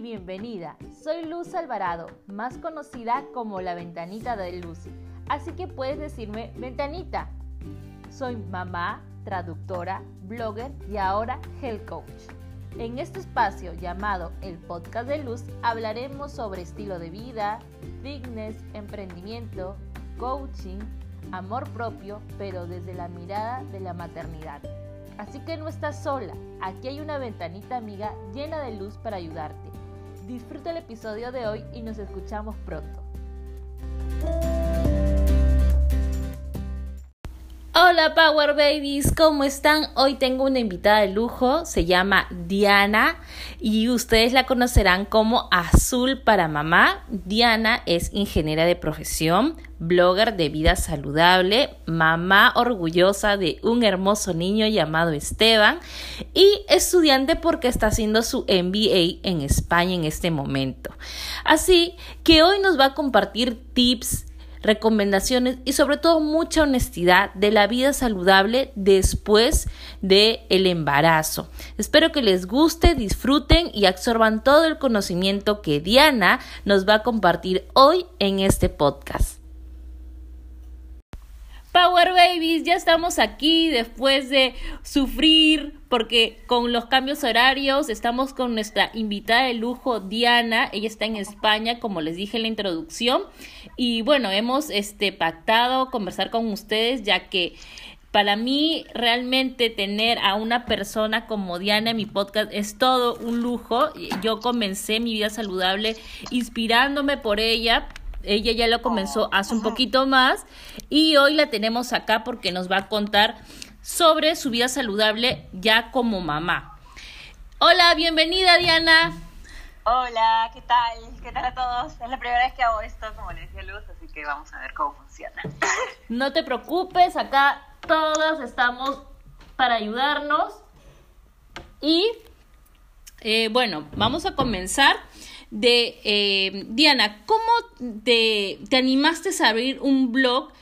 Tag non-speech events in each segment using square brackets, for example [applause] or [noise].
bienvenida. Soy Luz Alvarado, más conocida como la ventanita de Luz. Así que puedes decirme ventanita. Soy mamá, traductora, blogger y ahora health coach. En este espacio llamado el podcast de Luz hablaremos sobre estilo de vida, fitness, emprendimiento, coaching, amor propio, pero desde la mirada de la maternidad. Así que no estás sola, aquí hay una ventanita amiga llena de luz para ayudarte. Disfruta el episodio de hoy y nos escuchamos pronto. Hola Power Babies, ¿cómo están? Hoy tengo una invitada de lujo, se llama Diana y ustedes la conocerán como Azul para Mamá. Diana es ingeniera de profesión, blogger de vida saludable, mamá orgullosa de un hermoso niño llamado Esteban y estudiante porque está haciendo su MBA en España en este momento. Así que hoy nos va a compartir tips recomendaciones y sobre todo mucha honestidad de la vida saludable después del el embarazo. Espero que les guste, disfruten y absorban todo el conocimiento que Diana nos va a compartir hoy en este podcast. Power Babies, ya estamos aquí después de sufrir porque con los cambios horarios estamos con nuestra invitada de lujo Diana, ella está en España como les dije en la introducción y bueno, hemos este pactado conversar con ustedes ya que para mí realmente tener a una persona como Diana en mi podcast es todo un lujo. Yo comencé mi vida saludable inspirándome por ella ella ya lo comenzó hace un poquito más y hoy la tenemos acá porque nos va a contar sobre su vida saludable ya como mamá. Hola, bienvenida Diana. Hola, ¿qué tal? ¿Qué tal a todos? Es la primera vez que hago esto, como le decía Luz, así que vamos a ver cómo funciona. [laughs] No te preocupes, acá todas estamos para ayudarnos. Y eh, bueno, vamos a comenzar de eh, Diana, ¿cómo te, te animaste a abrir un blog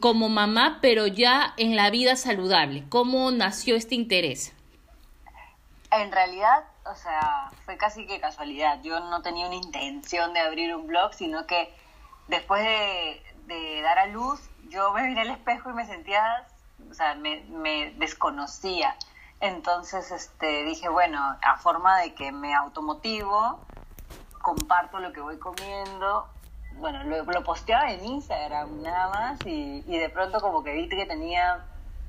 como mamá, pero ya en la vida saludable? ¿Cómo nació este interés? En realidad, o sea, fue casi que casualidad. Yo no tenía una intención de abrir un blog, sino que después de, de dar a luz, yo me miré al espejo y me sentía, o sea, me, me desconocía. Entonces, este, dije, bueno, a forma de que me automotivo, comparto lo que voy comiendo. Bueno, lo, posteaba en Instagram nada más y, de pronto como que vi que tenía,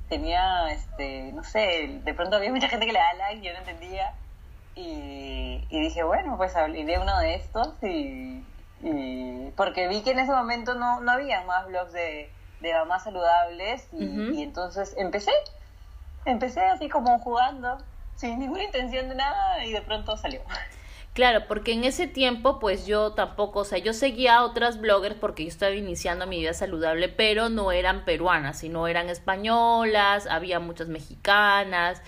tenía, este, no sé, de pronto había mucha gente que le da like, yo no entendía. Y, dije, bueno, pues de uno de estos y, porque vi que en ese momento no, no había más blogs de, de mamás saludables y, entonces empecé, empecé así como jugando, sin ninguna intención de nada y de pronto salió. Claro, porque en ese tiempo pues yo tampoco, o sea, yo seguía a otras bloggers porque yo estaba iniciando mi vida saludable, pero no eran peruanas, sino eran españolas, había muchas mexicanas,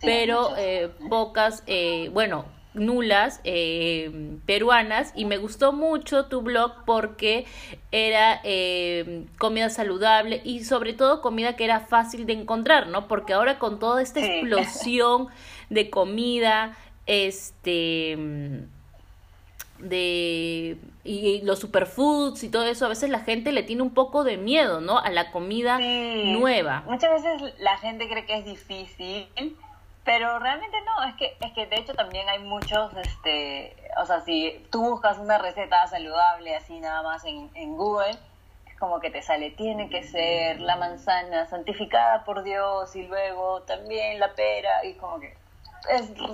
pero eh, pocas, eh, bueno, nulas eh, peruanas y me gustó mucho tu blog porque era eh, comida saludable y sobre todo comida que era fácil de encontrar, ¿no? Porque ahora con toda esta explosión de comida, este de y, los superfoods y todo eso, a veces la gente le tiene un poco de miedo, ¿no? A la comida nueva. Muchas veces la gente cree que es difícil, pero realmente no, es que es que de hecho también hay muchos este, o sea, si tú buscas una receta saludable así nada más en, en Google, es como que te sale tiene que ser la manzana santificada por Dios y luego también la pera y como que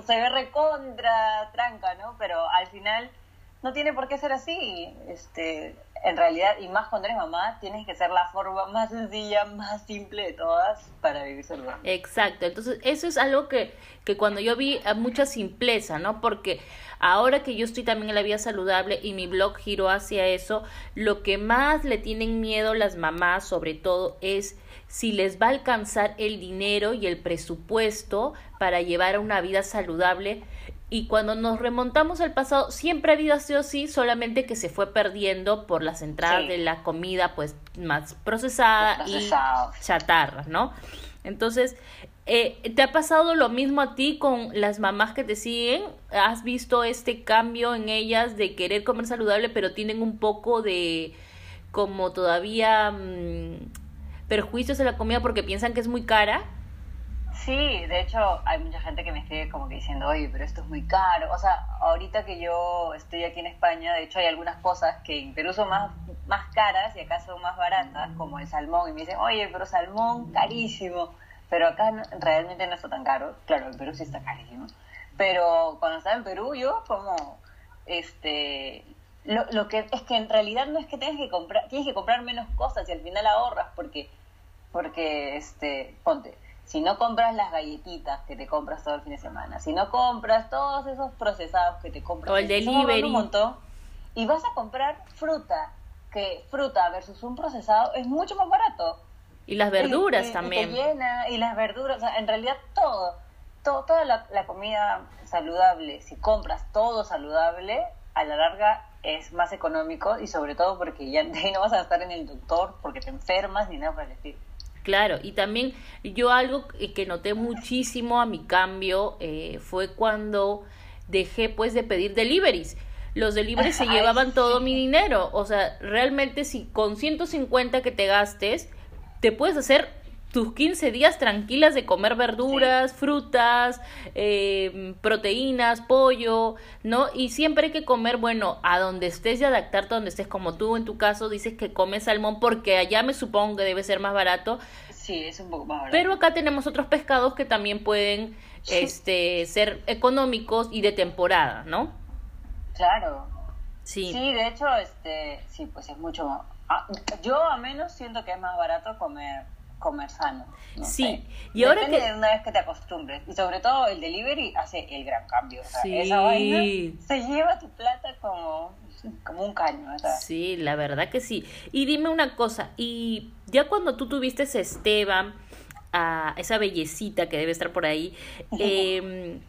se ve recontra tranca, ¿no? Pero al final no tiene por qué ser así. Este, en realidad, y más cuando eres mamá, tienes que ser la forma más sencilla, más simple de todas para vivir saludable. Exacto, entonces eso es algo que, que cuando yo vi mucha simpleza, ¿no? Porque ahora que yo estoy también en la vida saludable y mi blog giró hacia eso, lo que más le tienen miedo las mamás sobre todo es si les va a alcanzar el dinero y el presupuesto para llevar una vida saludable. Y cuando nos remontamos al pasado, siempre ha habido así o sí, solamente que se fue perdiendo por las entradas de la comida pues más procesada y chatarra, ¿no? Entonces, eh, ¿te ha pasado lo mismo a ti con las mamás que te siguen? ¿Has visto este cambio en ellas de querer comer saludable, pero tienen un poco de como todavía mm, perjuicios en la comida porque piensan que es muy cara? Sí, de hecho hay mucha gente que me escribe como que diciendo, oye, pero esto es muy caro. O sea, ahorita que yo estoy aquí en España, de hecho hay algunas cosas que en Perú son más, más caras y acá son más baratas, como el salmón. Y me dicen, oye, pero salmón carísimo. Pero acá realmente no está tan caro. Claro, en Perú sí está carísimo. Pero cuando estaba en Perú yo como, este, lo, lo que es que en realidad no es que tengas que comprar, tienes que comprar menos cosas y al final ahorras porque, porque, este, ponte si no compras las galletitas que te compras todo el fin de semana, si no compras todos esos procesados que te compras, o el delivery, un montón, y vas a comprar fruta, que fruta versus un procesado es mucho más barato. Y las verduras también. Y llena, y las verduras, o sea, en realidad todo, todo toda la, la comida saludable, si compras todo saludable, a la larga es más económico y sobre todo porque ya [laughs] no vas a estar en el doctor porque te enfermas ni nada por el estilo. Claro, y también yo algo que noté muchísimo a mi cambio eh, fue cuando dejé pues de pedir deliveries. Los deliveries se [laughs] llevaban todo mi dinero. O sea, realmente si con 150 que te gastes, te puedes hacer tus 15 días tranquilas de comer verduras, frutas, eh, proteínas, pollo, ¿no? Y siempre hay que comer, bueno, a donde estés y adaptarte a donde estés, como tú en tu caso dices que comes salmón porque allá me supongo que debe ser más barato. Sí, es un poco más barato. Pero acá tenemos otros pescados que también pueden este, ser económicos y de temporada, ¿no? Claro. Sí. Sí, de hecho, este, sí, pues es mucho más... yo a menos siento que es más barato comer comer sano. sí, y ahora Depende de una vez que te acostumbres. Y sobre todo el delivery hace el gran cambio. O sea, esa vaina se lleva tu plata como, como un caño. Sí, la verdad que sí. Y dime una cosa, y ya cuando tú tuviste a Esteban, a esa bellecita que debe estar por ahí, [laughs] eh,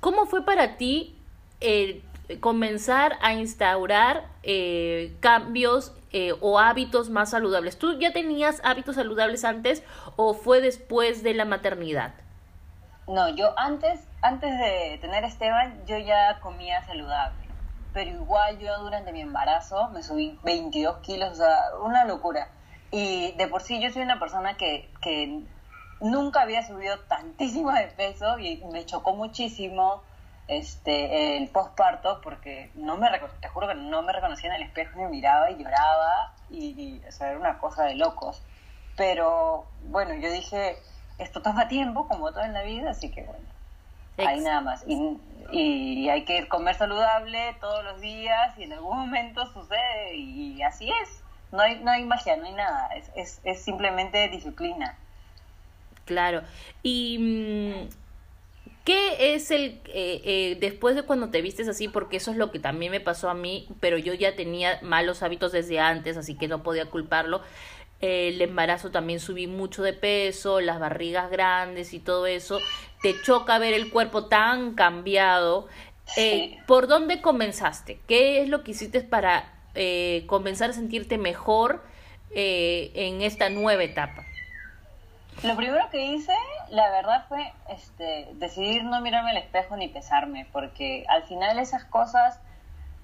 ¿cómo fue para ti el comenzar a instaurar eh, cambios eh, o hábitos más saludables. ¿Tú ya tenías hábitos saludables antes o fue después de la maternidad? No, yo antes, antes de tener Esteban, yo ya comía saludable. Pero igual yo durante mi embarazo me subí 22 kilos, o sea, una locura. Y de por sí yo soy una persona que, que nunca había subido tantísimo de peso y me chocó muchísimo este, el posparto porque no me te juro que no me reconocía en el espejo y miraba y lloraba y, o sea, era una cosa de locos. Pero bueno, yo dije, esto toma tiempo como todo en la vida, así que bueno, ahí nada más. Y, y hay que comer saludable todos los días y en algún momento sucede y así es. No hay, no hay magia, no hay nada, es, es, es simplemente disciplina. Claro. Y mm, ¿Qué es el, eh, eh, después de cuando te vistes así, porque eso es lo que también me pasó a mí, pero yo ya tenía malos hábitos desde antes, así que no podía culparlo. el embarazo también subí mucho de peso, las barrigas grandes y todo eso. Te choca ver el cuerpo tan cambiado. Eh, ¿Por dónde comenzaste? ¿Qué es lo que hiciste para comenzar a sentirte mejor en esta nueva etapa? Lo primero que hice, la verdad, fue este, decidir no mirarme al espejo ni pesarme, porque al final esas cosas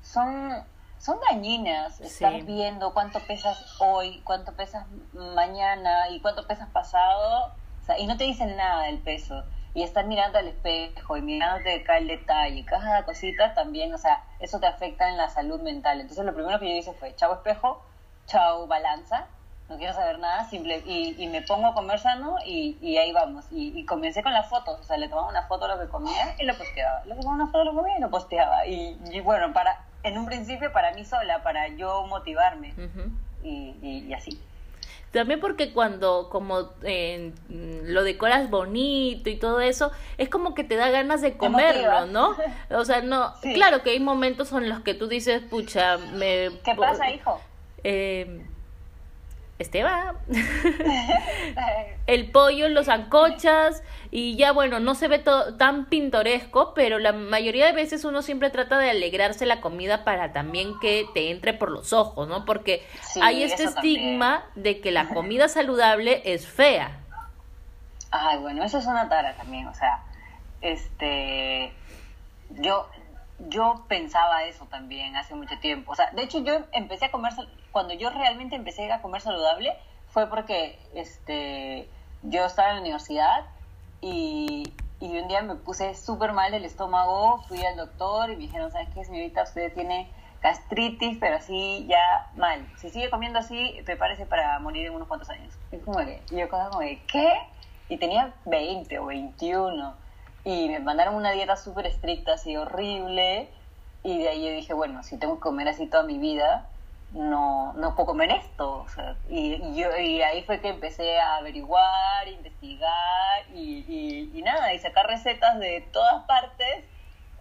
son, son dañinas. Estar viendo cuánto pesas hoy, cuánto pesas mañana y cuánto pesas pasado, y no te dicen nada del peso. Y estar mirando al espejo y mirándote acá el detalle, cada cosita también, o sea, eso te afecta en la salud mental. Entonces lo primero que yo hice fue, chao espejo, chao balanza, no quiero saber nada, simple, y, me pongo a comer sano y, ahí vamos. Y, comencé con las fotos, o sea, le tomaba una foto a lo que comía y lo posteaba. Le tomaba una foto a lo que comía y lo posteaba. Y, bueno, para en un principio para mí sola, para yo motivarme y, así. También porque cuando como eh, lo decoras bonito y todo eso, es como que te da ganas de comerlo, ¿no? [laughs] O sea, no, claro que hay momentos en los que tú dices, pucha, me... ¿Qué pasa, hijo? Eh, Esteban. [laughs] el pollo, los ancochas y ya bueno, no se ve todo tan pintoresco, pero la mayoría de veces uno siempre trata de alegrarse la comida para también que te entre por los ojos, ¿no? Porque hay este estigma de que la comida saludable es fea. Ay, bueno, eso es una tara también, o sea, este, yo, yo pensaba eso también hace mucho tiempo. O sea, de hecho yo empecé a comer, cuando yo realmente empecé a comer saludable fue porque este, yo estaba en la universidad y, y un día me puse súper mal del estómago, fui al doctor y me dijeron, ¿sabes qué, señorita? Usted tiene gastritis, pero así ya mal. Si sigue comiendo así, prepárese para morir en unos cuantos años. Y como que, yo como de, ¿qué? Y tenía 20 o 21 y me mandaron una dieta súper estricta, así horrible, y de ahí yo dije, bueno, si tengo que comer así toda mi vida, no, no puedo comer esto. y, yo, y ahí fue que empecé a averiguar, investigar y, y, nada, y sacar recetas de todas partes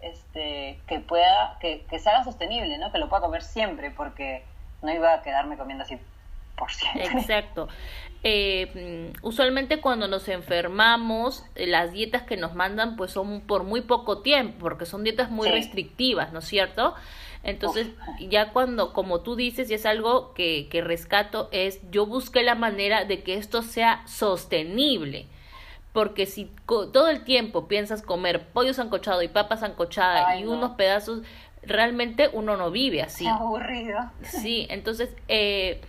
este, que pueda, que, que se haga sostenible, ¿no? Que lo pueda comer siempre, porque no iba a quedarme comiendo así. Exacto. Eh, mm, usualmente cuando nos enfermamos, eh, las dietas que nos mandan pues son por muy poco tiempo, porque son dietas muy restrictivas, ¿no es cierto? Entonces, ya cuando, como tú dices, y es algo que, que rescato, es yo busqué la manera de que esto sea sostenible. Porque si todo el tiempo piensas comer pollo sancochado y papas sancochada y unos pedazos, realmente uno no vive así. aburrido. Sí, entonces, eh,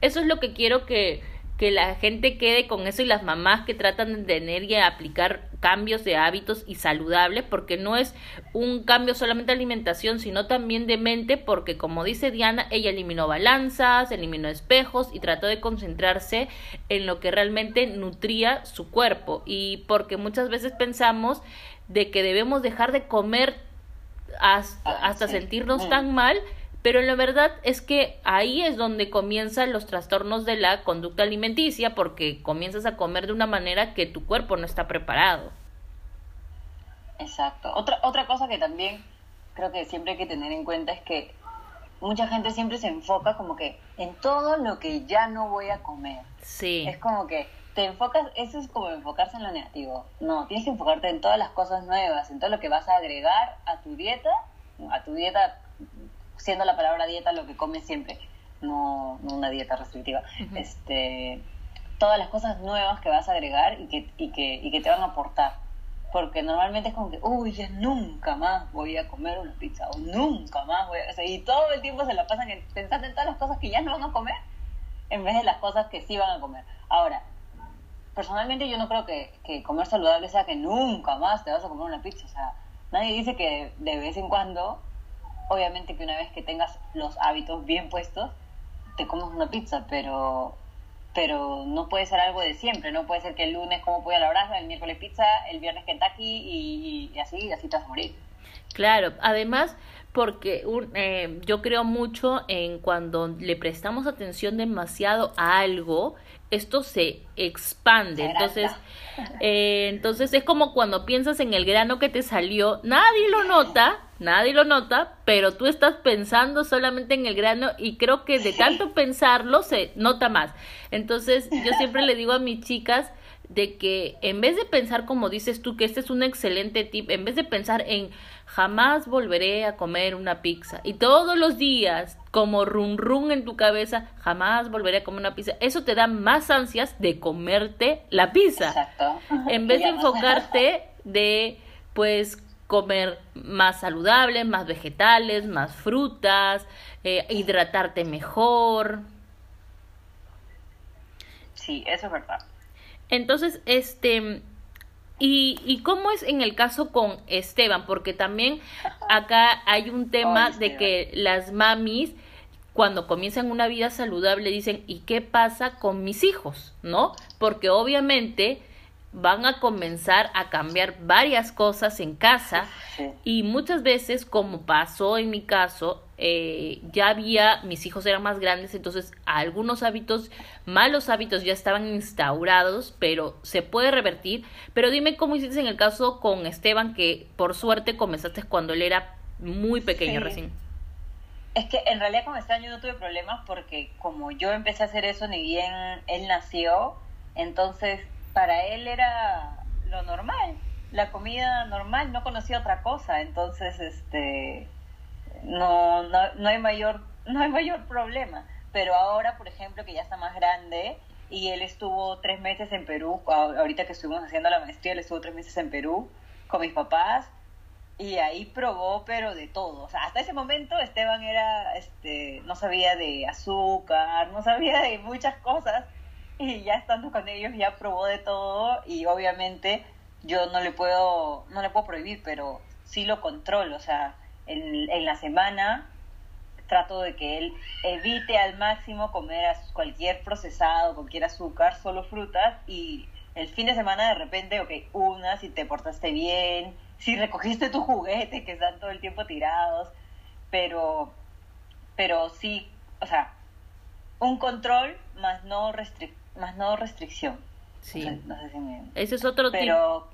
eso es lo que quiero que, que la gente quede con eso y las mamás que tratan de tener y aplicar cambios de hábitos y saludables, porque no es un cambio solamente de alimentación, sino también de mente, porque como dice Diana, ella eliminó balanzas, eliminó espejos y trató de concentrarse en lo que realmente nutría su cuerpo. Y porque muchas veces pensamos de que debemos dejar de comer hasta, hasta sentirnos mm. tan mal pero la verdad es que ahí es donde comienzan los trastornos de la conducta alimenticia porque comienzas a comer de una manera que tu cuerpo no está preparado. Exacto. Otra, otra cosa que también creo que siempre hay que tener en cuenta es que mucha gente siempre se enfoca como que en todo lo que ya no voy a comer. Sí. Es como que te enfocas, eso es como enfocarse en lo negativo. No, tienes que enfocarte en todas las cosas nuevas, en todo lo que vas a agregar a tu dieta, a tu dieta siendo la palabra dieta lo que comes siempre, no, una dieta restrictiva. este, todas las cosas nuevas que vas a agregar y que, y que, y que te van a aportar. Porque normalmente es como que, uy, ya nunca más voy a comer una pizza, o nunca más voy a... y todo el tiempo se la pasan pensando en todas las cosas que ya no van a comer, en vez de las cosas que sí van a comer. Ahora, personalmente yo no creo que, que comer saludable sea que nunca más te vas a comer una pizza. O sea, nadie dice que de vez en cuando obviamente que una vez que tengas los hábitos bien puestos, te comes una pizza, pero pero no puede ser algo de siempre, no puede ser que el lunes como pollo a la brasa, el miércoles pizza, el viernes Kentucky y, y así, así te vas a morir. Claro, además porque un, eh, yo creo mucho en cuando le prestamos atención demasiado a algo, esto se expande. Entonces, [laughs] eh, entonces es como cuando piensas en el grano que te salió, nadie lo nota, nadie lo nota, pero tú estás pensando solamente en el grano y creo que de tanto pensarlo se nota más. Entonces, yo siempre le digo a mis chicas, de que en vez de pensar como dices tú, que este es un excelente tip, en vez de pensar en jamás volveré a comer una pizza y todos los días como rum rum en tu cabeza, jamás volveré a comer una pizza, eso te da más ansias de comerte la pizza. Exacto. [laughs] En vez de enfocarte de pues comer más saludable, más vegetales, más frutas, eh, hidratarte mejor. Sí, eso es verdad. Entonces, este, y, ¿Y cómo es en el caso con Esteban? Porque también acá hay un tema de que las mamis cuando comienzan una vida saludable dicen, ¿y qué pasa con mis hijos? ¿No? Porque obviamente van a comenzar a cambiar varias cosas en casa y muchas veces, como pasó en mi caso, eh, ya había, mis hijos eran más grandes, entonces algunos hábitos, malos hábitos ya estaban instaurados, pero se puede revertir. Pero dime cómo hiciste en el caso con Esteban, que por suerte comenzaste cuando él era muy pequeño recién. Es que en realidad con Esteban yo no tuve problemas porque como yo empecé a hacer eso ni bien él nació, entonces para él era lo normal, la comida normal, no conocía otra cosa, entonces este no, no, no hay mayor, no hay mayor problema. Pero ahora, por ejemplo, que ya está más grande, y él estuvo tres meses en Perú, ahorita que estuvimos haciendo la maestría, él estuvo tres meses en Perú con mis papás y ahí probó pero de todo. O sea, hasta ese momento Esteban era, este, no sabía de azúcar, no sabía de muchas cosas y ya estando con ellos ya probó de todo y obviamente yo no le puedo, no le puedo prohibir, pero sí lo controlo. O sea, en, en la semana trato de que él evite al máximo comer cualquier procesado, cualquier azúcar, solo frutas y el fin de semana de repente, ok, una, si te portaste bien, si recogiste tu juguete que están todo el tiempo tirados, pero, pero sí, o sea, un control más no, más no restricción. Sí. No sé, si me... Ese es otro pero,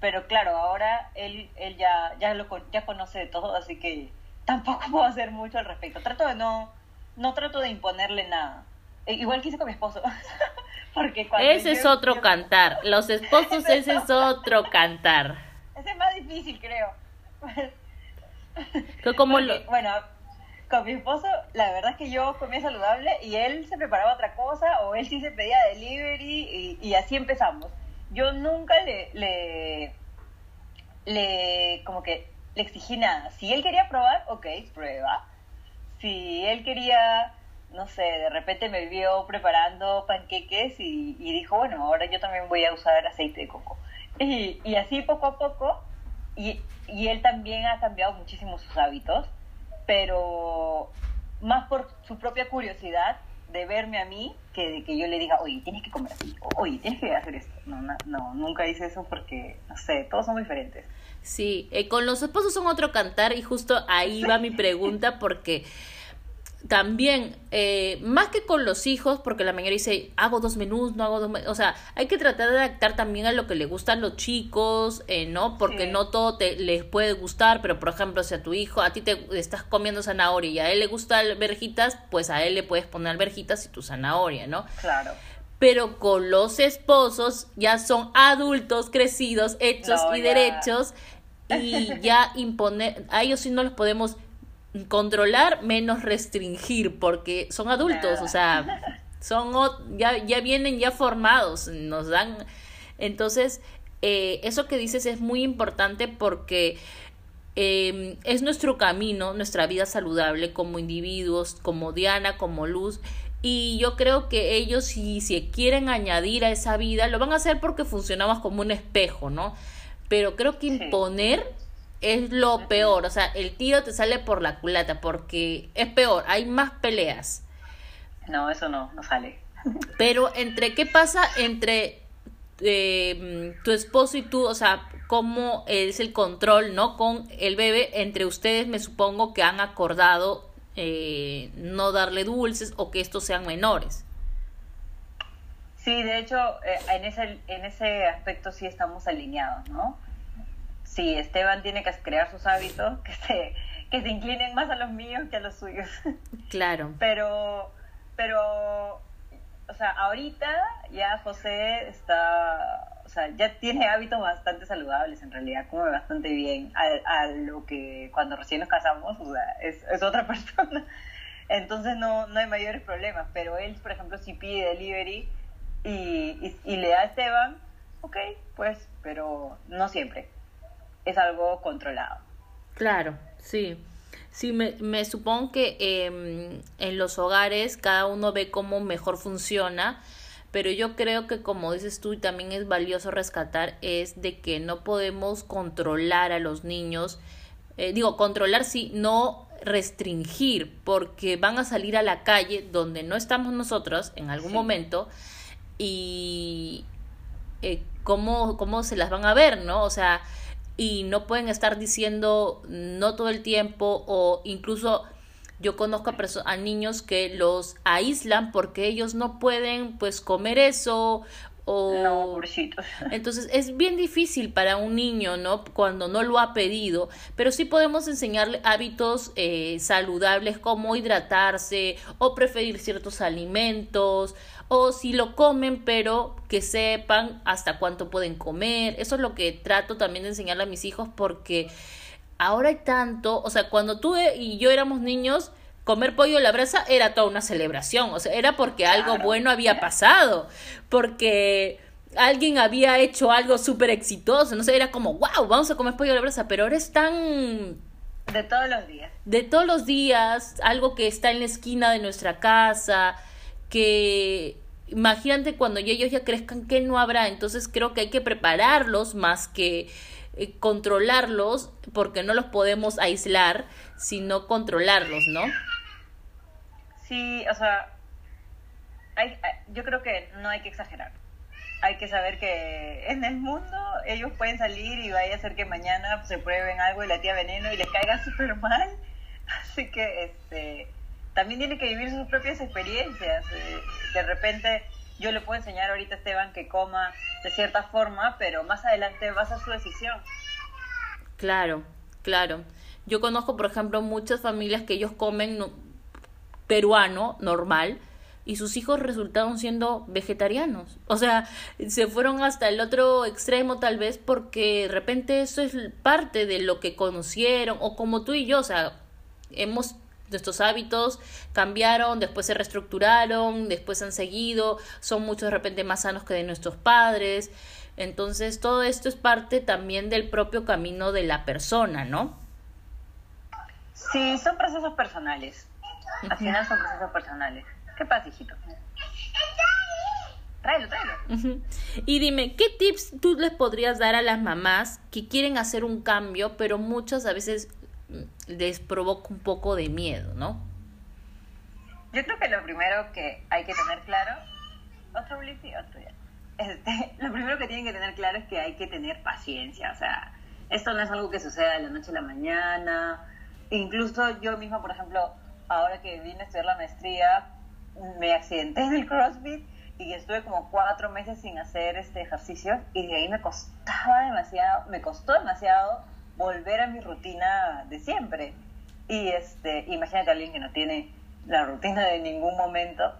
Pero claro, ahora él, él ya, ya, lo, ya conoce de todo, así que tampoco [laughs] puedo hacer mucho al respecto. Trato de no, no trato de imponerle nada. E, igual que hice con mi esposo. [laughs] Porque ese es otro cantar. Los esposos, [laughs] ese es otro cantar. Ese es más difícil, creo. como lo... Bueno, con mi esposo, la verdad es que yo comía saludable y él se preparaba otra cosa o él sí se pedía delivery y, y así empezamos. Yo nunca le, le, le, como que le exigí nada. Si él quería probar, ok, prueba. Si él quería, no sé, de repente me vio preparando panqueques y, dijo, bueno, ahora yo también voy a usar aceite de coco. Y, y así poco a poco, y, y él también ha cambiado muchísimo sus hábitos, pero más por su propia curiosidad de verme a mí que de que yo le diga, oye, tienes que comer así, oye, tienes que hacer esto. No, no, no, nunca hice eso porque, no sé, todos son diferentes. Sí, eh, con los esposos son otro cantar y justo ahí va mi pregunta porque también, eh, más que con los hijos, porque la mayoría dice, hago dos menús, no hago dos menús, o sea, hay que tratar de adaptar también a lo que le gustan los chicos, eh, ¿no? Porque no todo te, les puede gustar, pero por ejemplo, si a tu hijo, a ti te estás comiendo zanahoria y a él le gusta alberjitas, pues a él le puedes poner alberjitas y tu zanahoria, ¿no? Claro pero con los esposos ya son adultos, crecidos, hechos y derechos y [laughs] ya imponer, a ellos sí no los podemos controlar menos restringir porque son adultos, o sea, son ya, ya vienen ya formados, nos dan. Entonces eh, eso que dices es muy importante porque em, es nuestro camino, nuestra vida saludable como individuos, como Diana, como Luz, y yo creo que ellos si, si quieren añadir a esa vida, lo van a hacer porque funcionamos como un espejo, ¿no? pero creo que imponer es lo peor, o sea, el tiro te sale por la culata porque es peor, hay más peleas. No, eso no, no sale. [laughs] Pero entre, ¿qué pasa entre eh, tu esposo y tú? O sea, ¿cómo es el control, no? Con el bebé, entre ustedes me supongo que han acordado eh, no darle dulces o que estos sean menores. Sí, de hecho, eh, en, ese, en ese aspecto sí estamos alineados, ¿no? Sí, Esteban tiene que crear sus hábitos, que se, que se inclinen más a los míos que a los suyos. Claro. Pero, pero, o sea, ahorita ya José está, o sea, ya tiene hábitos bastante saludables en realidad, come bastante bien a, a lo que cuando recién nos casamos, o sea, es, es otra [laughs] persona. Entonces no, no hay mayores problemas, pero él, por ejemplo, si pide delivery, y, y, le da a Esteban, ok, pues, pero no siempre. Es algo controlado. Claro, sí. Sí, me, me supongo que em, en los hogares cada uno ve cómo mejor funciona, pero yo creo que como dices tú y también es valioso rescatar es de que no podemos controlar a los niños, eh, digo, controlar sí, no restringir, porque van a salir a la calle donde no estamos nosotros en algún momento y eh, cómo, cómo se las van a ver, ¿no? O sea, y no pueden estar diciendo no todo el tiempo o incluso yo conozco a, niños que los aíslan porque ellos no pueden pues comer eso o entonces es bien difícil para un niño no cuando no lo ha pedido pero sí podemos enseñarle hábitos eh, saludables como hidratarse o preferir ciertos alimentos o si lo comen pero que sepan hasta cuánto pueden comer. Eso es lo que trato también de enseñarle a mis hijos porque ahora hay tanto o sea cuando tú y yo éramos niños comer pollo a la brasa era toda una celebración, o sea, era porque algo bueno había pasado, porque alguien había hecho algo súper exitoso, no sé, era como, wow, vamos a comer pollo a la brasa, pero ahora es tan... De todos los días. De todos los días, algo que está en la esquina de nuestra casa, que imagínate cuando ellos ya crezcan que no habrá, entonces creo que hay que prepararlos más que eh, controlarlos, porque no los podemos aislar, sino controlarlos, ¿no? Sí, o sea, hay, yo creo que no hay que exagerar. Hay que saber que en el mundo ellos pueden salir y vaya a ser que mañana se prueben algo y la tía veneno y les caiga [laughs] súper mal. Así que este también tiene que vivir sus propias experiencias. Eh, de repente yo le puedo enseñar ahorita a Esteban que coma de cierta forma, pero más adelante va a ser su decisión. Claro, claro. Yo conozco, por ejemplo, muchas familias que ellos comen peruano, normal, y sus hijos resultaron siendo vegetarianos. O sea, se fueron hasta el otro extremo tal vez porque de repente eso es parte de lo que conocieron, o como tú y yo, o sea, hemos nuestros hábitos cambiaron, después se reestructuraron, después han seguido, son muchos de repente más sanos que de nuestros padres. Entonces, todo esto es parte también del propio camino de la persona, ¿no? Sí, son procesos personales. Al final son procesos personales. ¿Qué pasa, hijito? Tráelo, tráelo. Y dime, ¿qué tips tú les podrías dar a las mamás que quieren hacer un cambio, pero muchas a veces les provoca un poco de miedo, ¿no? Yo creo que lo primero que hay que tener claro, otro Blippi, otro ya. Este, [laughs] lo primero que tienen que tener claro es que hay que tener paciencia, o sea, esto no es algo que suceda de la noche a la mañana. Incluso yo misma, por ejemplo, ahora que vine a estudiar la maestría, me accidenté en el CrossFit y estuve como cuatro meses sin hacer este ejercicio y de ahí me costaba demasiado, me costó demasiado volver a mi rutina de siempre. Y este, imagínate a alguien que no tiene la rutina de ningún momento,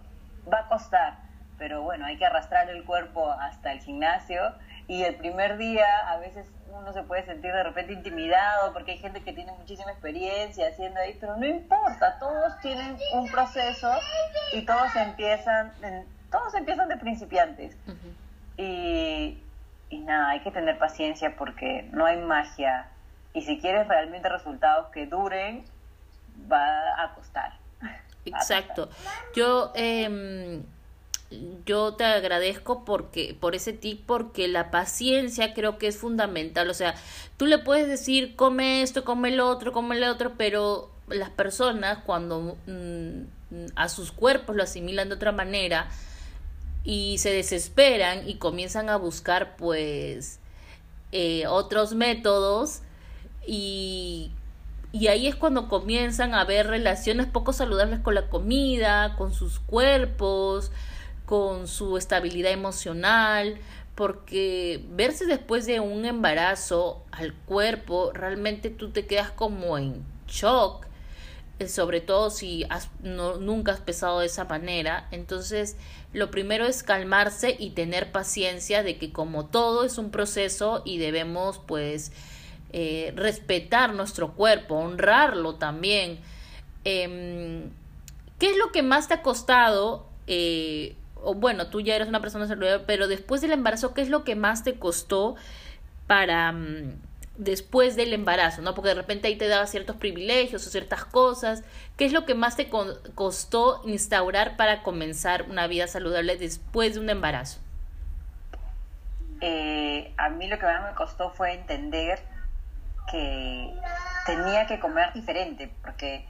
va a costar, pero bueno, hay que arrastrar el cuerpo hasta el gimnasio y el primer día a veces uno se puede sentir de repente intimidado porque hay gente que tiene muchísima experiencia haciendo ahí, pero no importa, todos tienen un proceso y todos empiezan, todos empiezan de principiantes. y, y nada, hay que tener paciencia porque no hay magia y si quieres realmente resultados que duren, va a costar. [laughs] Exacto. Yo, eh, yo te agradezco porque, por ese tip, porque la paciencia creo que es fundamental. O sea, tú le puedes decir, come esto, come el otro, come el otro, pero las personas cuando mm, a sus cuerpos lo asimilan de otra manera y se desesperan y comienzan a buscar pues eh, otros métodos, y, y ahí es cuando comienzan a haber relaciones poco saludables con la comida, con sus cuerpos, con su estabilidad emocional, porque verse después de un embarazo al cuerpo, realmente tú te quedas como en shock, eh, sobre todo si has, no, nunca has pesado de esa manera. Entonces, lo primero es calmarse y tener paciencia de que como todo es un proceso y debemos pues eh, respetar nuestro cuerpo, honrarlo también. Em, ¿Qué es lo que más te ha costado? Eh, o bueno, tú ya eres una persona saludable, pero después del embarazo, ¿qué es lo que más te costó para mm, después del embarazo? ¿no? Porque de repente ahí te daba ciertos privilegios o ciertas cosas. ¿Qué es lo que más te costó instaurar para comenzar una vida saludable después de un embarazo? Eh, a mí lo que más me costó fue entender que tenía que comer diferente, porque,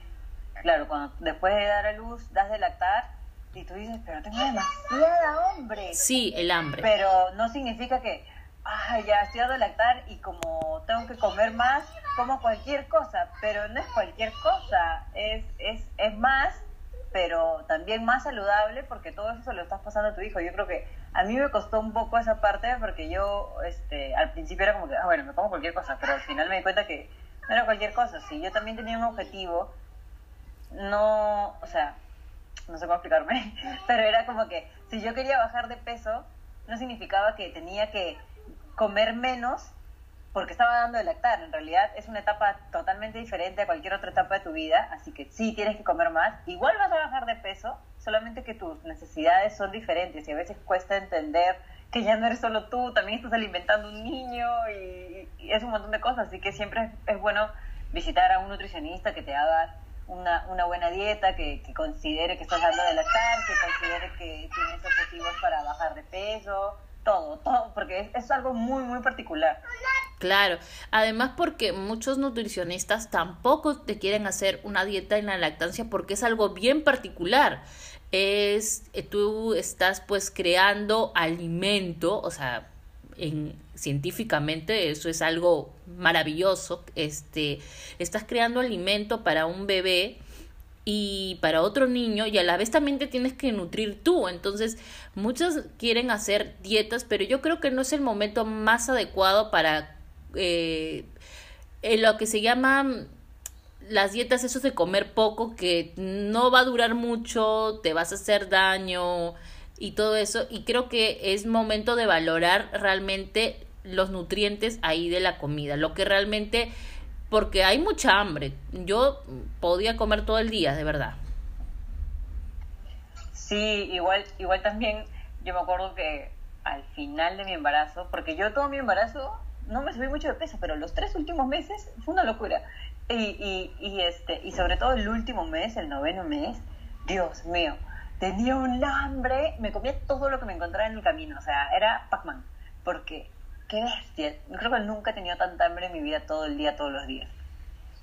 claro, cuando después de dar a luz, das de lactar, y tú dices, pero tengo demasiada hambre. Sí, el hambre. Pero no significa que, ah, ya estoy dando de lactar y como tengo que comer más, como cualquier cosa, pero no es cualquier cosa, es, es, es más, pero también más saludable porque todo eso se lo estás pasando a tu hijo. Yo creo que a mí me costó un poco esa parte porque yo este, al principio era como que, ah, bueno, me como cualquier cosa, pero al final me di cuenta que no era cualquier cosa. Si yo también tenía un objetivo, no, o sea, no sé cómo explicarme, [laughs] pero era como que si yo quería bajar de peso, no significaba que tenía que comer menos porque estaba dando de lactar. En realidad es una etapa totalmente diferente a cualquier otra etapa de tu vida, así que sí tienes que comer más. Igual vas a bajar de peso, solamente que tus necesidades son diferentes y a veces cuesta entender que ya no eres solo tú, también estás alimentando un niño y, es un montón de cosas, así que siempre es, bueno visitar a un nutricionista que te haga una, una buena dieta, que, considere que estás dando de lactar, que considere que tienes objetivos para bajar de peso, todo, todo, porque es, es algo muy, muy particular. Claro, además porque muchos nutricionistas tampoco te quieren hacer una dieta en la lactancia porque es algo bien particular es eh, tú estás pues creando alimento, o sea, en, científicamente eso es algo maravilloso, este, estás creando alimento para un bebé y para otro niño y a la vez también te tienes que nutrir tú. Entonces, muchos quieren hacer dietas, pero yo creo que no es el momento más adecuado para eh, en lo que se llama las dietas, eso de comer poco, que no va a durar mucho, te vas a hacer daño y todo eso. Y creo que es momento de valorar realmente los nutrientes ahí de la comida, lo que realmente, porque hay mucha hambre. Yo podía comer todo el día, de verdad. Sí, igual, igual también yo me acuerdo que al final de mi embarazo, porque yo todo mi embarazo no me subí mucho de peso, pero los tres últimos meses fue una locura. Y, y, y, este, y sobre todo el último mes, el noveno mes, Dios mío, tenía un hambre, me comía todo lo que me encontraba en el camino, o sea, era Pac-Man, porque qué bestia, yo creo que nunca he tenido tanta hambre en mi vida todo el día, todos los días.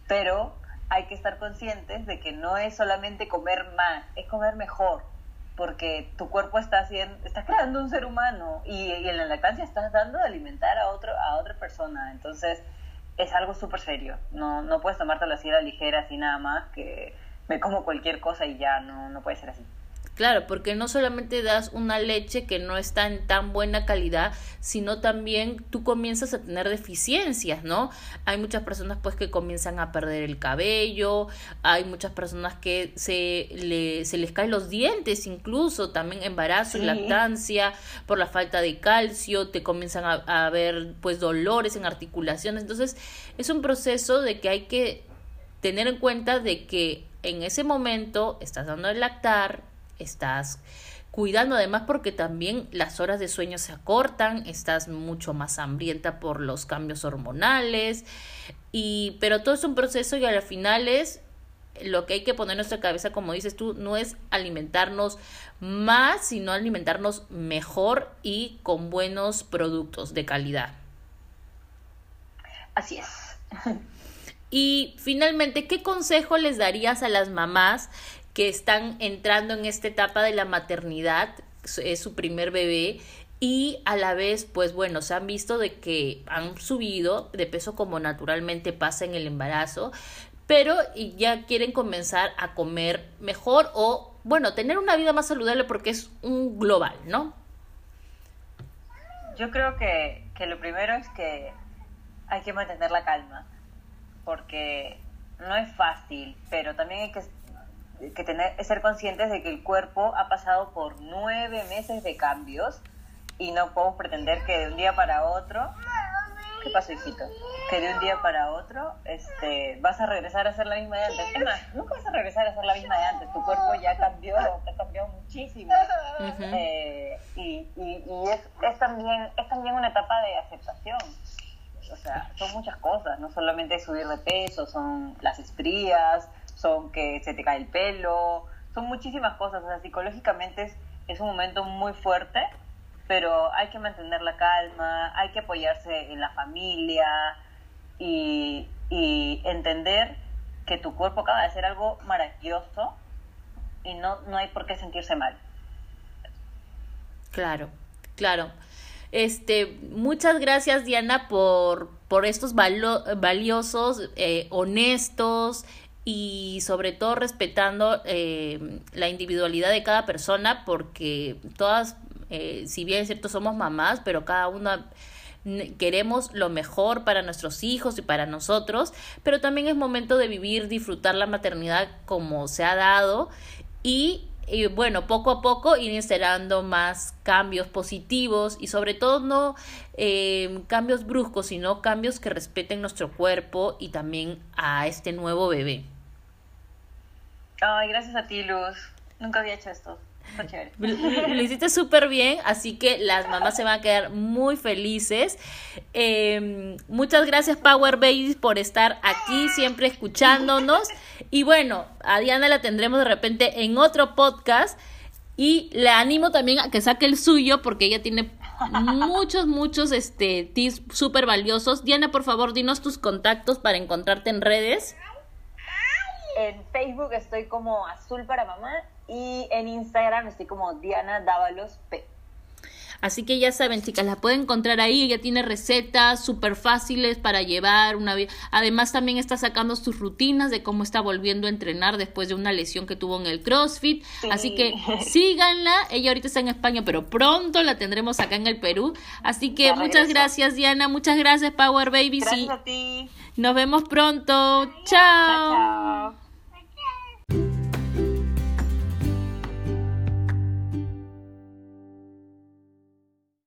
Pero hay que estar conscientes de que no es solamente comer más, es comer mejor, porque tu cuerpo está haciendo, estás creando un ser humano y, y en la lactancia estás dando de alimentar a otro, a otra persona, entonces es algo súper serio. No, no puedes tomártelo así a la ligera, así nada más, que me como cualquier cosa y ya, no, no puede ser así. Claro, porque no solamente das una leche que no está en tan buena calidad, sino también tú comienzas a tener deficiencias, ¿no? Hay muchas personas pues que comienzan a perder el cabello, hay muchas personas que se, le, se les caen los dientes, incluso también embarazo y lactancia por la falta de calcio, te comienzan a, a haber pues dolores en articulaciones, entonces es un proceso de que hay que tener en cuenta de que en ese momento estás dando el lactar, estás cuidando además porque también las horas de sueño se acortan, estás mucho más hambrienta por los cambios hormonales y pero todo es un proceso y al final es lo que hay que poner en nuestra cabeza, como dices tú, no es alimentarnos más, sino alimentarnos mejor y con buenos productos de calidad. Así es. Y finalmente, ¿qué consejo les darías a las mamás que están entrando en esta etapa de la maternidad, es su primer bebé y a la vez, pues bueno, se han visto de que han subido de peso como naturalmente pasa en el embarazo, pero ya quieren comenzar a comer mejor o, bueno, tener una vida más saludable porque es un global, ¿no? Yo creo que, que lo primero es que hay que mantener la calma, porque no es fácil, pero también hay que que tener, ser conscientes de que el cuerpo ha pasado por nueve meses de cambios y no podemos pretender que de un día para otro, ¿qué pasó, hijito? Que de un día para otro este, vas a regresar a ser la misma de antes. Es más, nunca vas a regresar a ser la misma de antes. Tu cuerpo ya cambió, ha cambiado muchísimo. Eh, y y, y es, es, también, es también una etapa de aceptación. O sea, son muchas cosas, no solamente subir de peso, son las estrías, son que se te cae el pelo, son muchísimas cosas. O sea, psicológicamente es, un momento muy fuerte, pero hay que mantener la calma, hay que apoyarse en la familia y, y entender que tu cuerpo acaba de hacer algo maravilloso y no, no hay por qué sentirse mal. Claro, claro. Este, muchas gracias Diana por, por estos valiosos, eh, honestos, y sobre todo respetando eh, la individualidad de cada persona porque todas, eh, si bien es cierto, somos mamás, pero cada una queremos lo mejor para nuestros hijos y para nosotros, pero también es momento de vivir, disfrutar la maternidad como se ha dado y y bueno, poco a poco ir instalando más cambios positivos y sobre todo no eh, cambios bruscos, sino cambios que respeten nuestro cuerpo y también a este nuevo bebé. Ay, gracias a ti, Luz. Nunca había hecho esto. Lo hiciste súper bien, así que las mamás se van a quedar muy felices. Em, muchas gracias Power Babies por estar aquí siempre escuchándonos. Y bueno, a Diana la tendremos de repente en otro podcast. Y le animo también a que saque el suyo porque ella tiene muchos, muchos este, tips súper valiosos. Diana, por favor, dinos tus contactos para encontrarte en redes. En Facebook estoy como Azul para Mamá y en Instagram estoy como Diana Dávalos P. Así que ya saben, chicas, la pueden encontrar ahí. Ella tiene recetas súper fáciles para llevar una Además, también está sacando sus rutinas de cómo está volviendo a entrenar después de una lesión que tuvo en el CrossFit. Así que [laughs] síganla. Ella ahorita está en España, pero pronto la tendremos acá en el Perú. Así que muchas gracias, Diana. Muchas gracias, Power Baby. Gracias a ti. Nos vemos pronto. chao. chao.